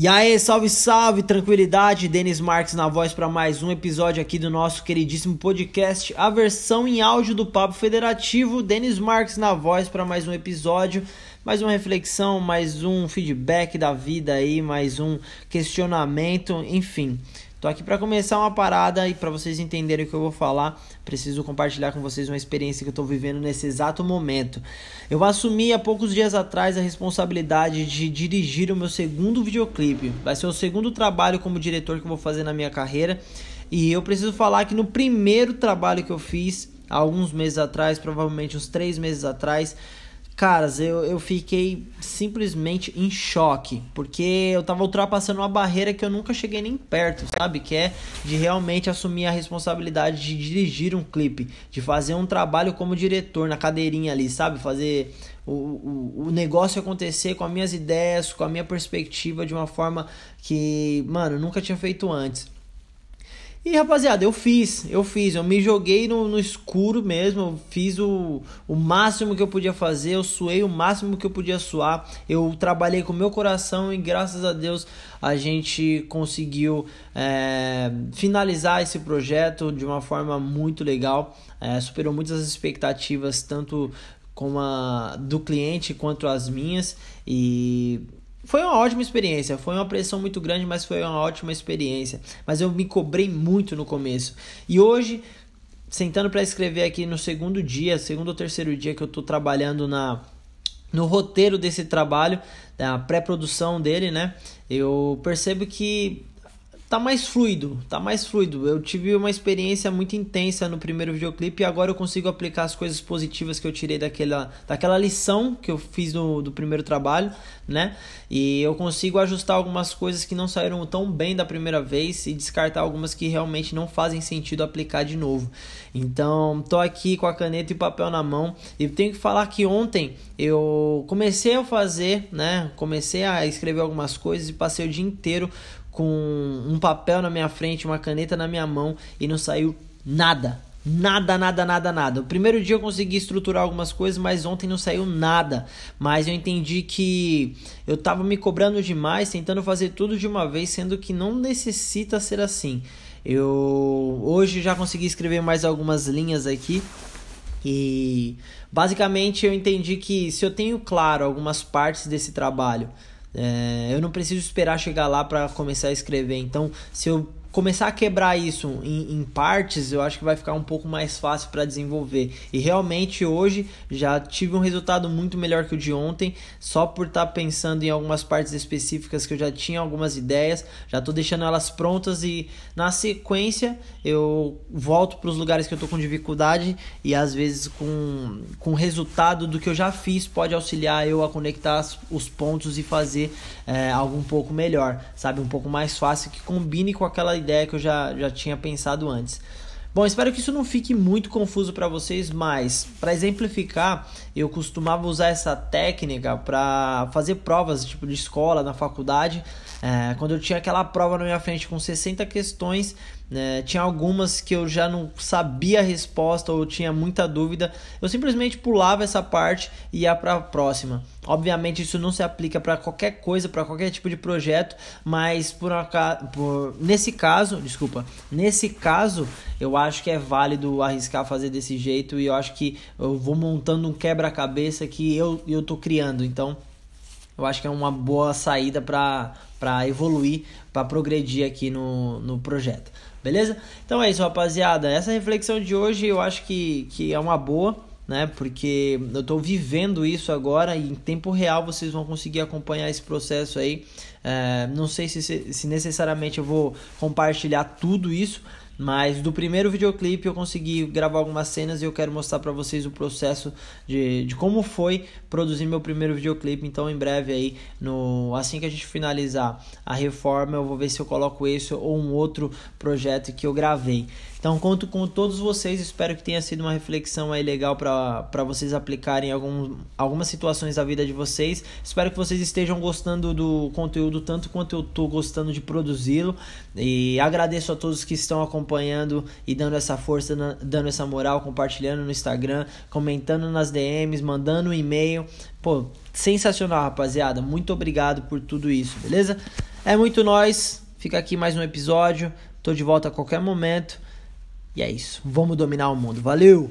E aí, salve, salve, tranquilidade, Denis Marques na voz para mais um episódio aqui do nosso queridíssimo podcast, a versão em áudio do Papo Federativo, Denis Marques na voz para mais um episódio, mais uma reflexão, mais um feedback da vida aí, mais um questionamento, enfim. Tô aqui para começar uma parada e para vocês entenderem o que eu vou falar, preciso compartilhar com vocês uma experiência que eu tô vivendo nesse exato momento. Eu assumi há poucos dias atrás a responsabilidade de dirigir o meu segundo videoclipe. Vai ser o segundo trabalho como diretor que eu vou fazer na minha carreira. E eu preciso falar que no primeiro trabalho que eu fiz, há alguns meses atrás, provavelmente uns três meses atrás, Caras, eu, eu fiquei simplesmente em choque, porque eu tava ultrapassando uma barreira que eu nunca cheguei nem perto, sabe? Que é de realmente assumir a responsabilidade de dirigir um clipe, de fazer um trabalho como diretor na cadeirinha ali, sabe? Fazer o, o, o negócio acontecer com as minhas ideias, com a minha perspectiva de uma forma que, mano, nunca tinha feito antes. E rapaziada, eu fiz, eu fiz, eu me joguei no, no escuro mesmo, eu fiz o, o máximo que eu podia fazer, eu suei o máximo que eu podia suar, eu trabalhei com meu coração e graças a Deus a gente conseguiu é, finalizar esse projeto de uma forma muito legal, é, superou muitas expectativas, tanto como a do cliente quanto as minhas. E foi uma ótima experiência, foi uma pressão muito grande, mas foi uma ótima experiência. Mas eu me cobrei muito no começo. E hoje, sentando para escrever aqui no segundo dia, segundo ou terceiro dia que eu estou trabalhando na no roteiro desse trabalho, a pré-produção dele, né? Eu percebo que tá mais fluido, tá mais fluido. Eu tive uma experiência muito intensa no primeiro videoclipe e agora eu consigo aplicar as coisas positivas que eu tirei daquela, daquela lição que eu fiz no, do primeiro trabalho, né? E eu consigo ajustar algumas coisas que não saíram tão bem da primeira vez e descartar algumas que realmente não fazem sentido aplicar de novo. Então, tô aqui com a caneta e papel na mão e tenho que falar que ontem eu comecei a fazer, né? Comecei a escrever algumas coisas e passei o dia inteiro com um papel na minha frente, uma caneta na minha mão e não saiu nada. Nada, nada, nada, nada. O primeiro dia eu consegui estruturar algumas coisas, mas ontem não saiu nada. Mas eu entendi que eu tava me cobrando demais, tentando fazer tudo de uma vez, sendo que não necessita ser assim. Eu hoje já consegui escrever mais algumas linhas aqui. E basicamente eu entendi que se eu tenho claro algumas partes desse trabalho, é, eu não preciso esperar chegar lá para começar a escrever. Então, se eu começar a quebrar isso em, em, partes, eu acho que vai ficar um pouco mais fácil para desenvolver. E realmente hoje já tive um resultado muito melhor que o de ontem, só por estar tá pensando em algumas partes específicas que eu já tinha algumas ideias, já estou deixando elas prontas e na sequência eu volto para os lugares que eu estou com dificuldade e às vezes com, com resultado do que eu já fiz pode auxiliar eu a conectar os pontos e fazer é, algo um pouco melhor, sabe? Um pouco mais fácil que combine com aquela ideia que eu já, já tinha pensado antes. Bom, espero que isso não fique muito confuso para vocês, mas para exemplificar, eu costumava usar essa técnica para fazer provas tipo de escola, na faculdade. É, quando eu tinha aquela prova na minha frente com 60 questões, né, tinha algumas que eu já não sabia a resposta ou tinha muita dúvida, eu simplesmente pulava essa parte e ia para a próxima. Obviamente isso não se aplica para qualquer coisa, para qualquer tipo de projeto, mas por, por nesse caso, desculpa, nesse caso eu acho que é válido arriscar fazer desse jeito e eu acho que eu vou montando um quebra-cabeça que eu eu tô criando. Então, eu acho que é uma boa saída para para evoluir, para progredir aqui no, no projeto. Beleza? Então é isso, rapaziada. Essa reflexão de hoje eu acho que, que é uma boa né? Porque eu estou vivendo isso agora e em tempo real vocês vão conseguir acompanhar esse processo aí. É, não sei se, se necessariamente eu vou compartilhar tudo isso, mas do primeiro videoclipe eu consegui gravar algumas cenas e eu quero mostrar para vocês o processo de, de como foi produzir meu primeiro videoclipe. Então, em breve aí, no assim que a gente finalizar a reforma, eu vou ver se eu coloco esse ou um outro projeto que eu gravei. Então, conto com todos vocês. Espero que tenha sido uma reflexão aí legal para vocês aplicarem em algum, algumas situações da vida de vocês. Espero que vocês estejam gostando do conteúdo tanto quanto eu estou gostando de produzi-lo. E agradeço a todos que estão acompanhando e dando essa força, dando essa moral, compartilhando no Instagram, comentando nas DMs, mandando um e-mail. Pô, sensacional, rapaziada. Muito obrigado por tudo isso, beleza? É muito nós. Fica aqui mais um episódio. Tô de volta a qualquer momento. E é isso. Vamos dominar o mundo. Valeu!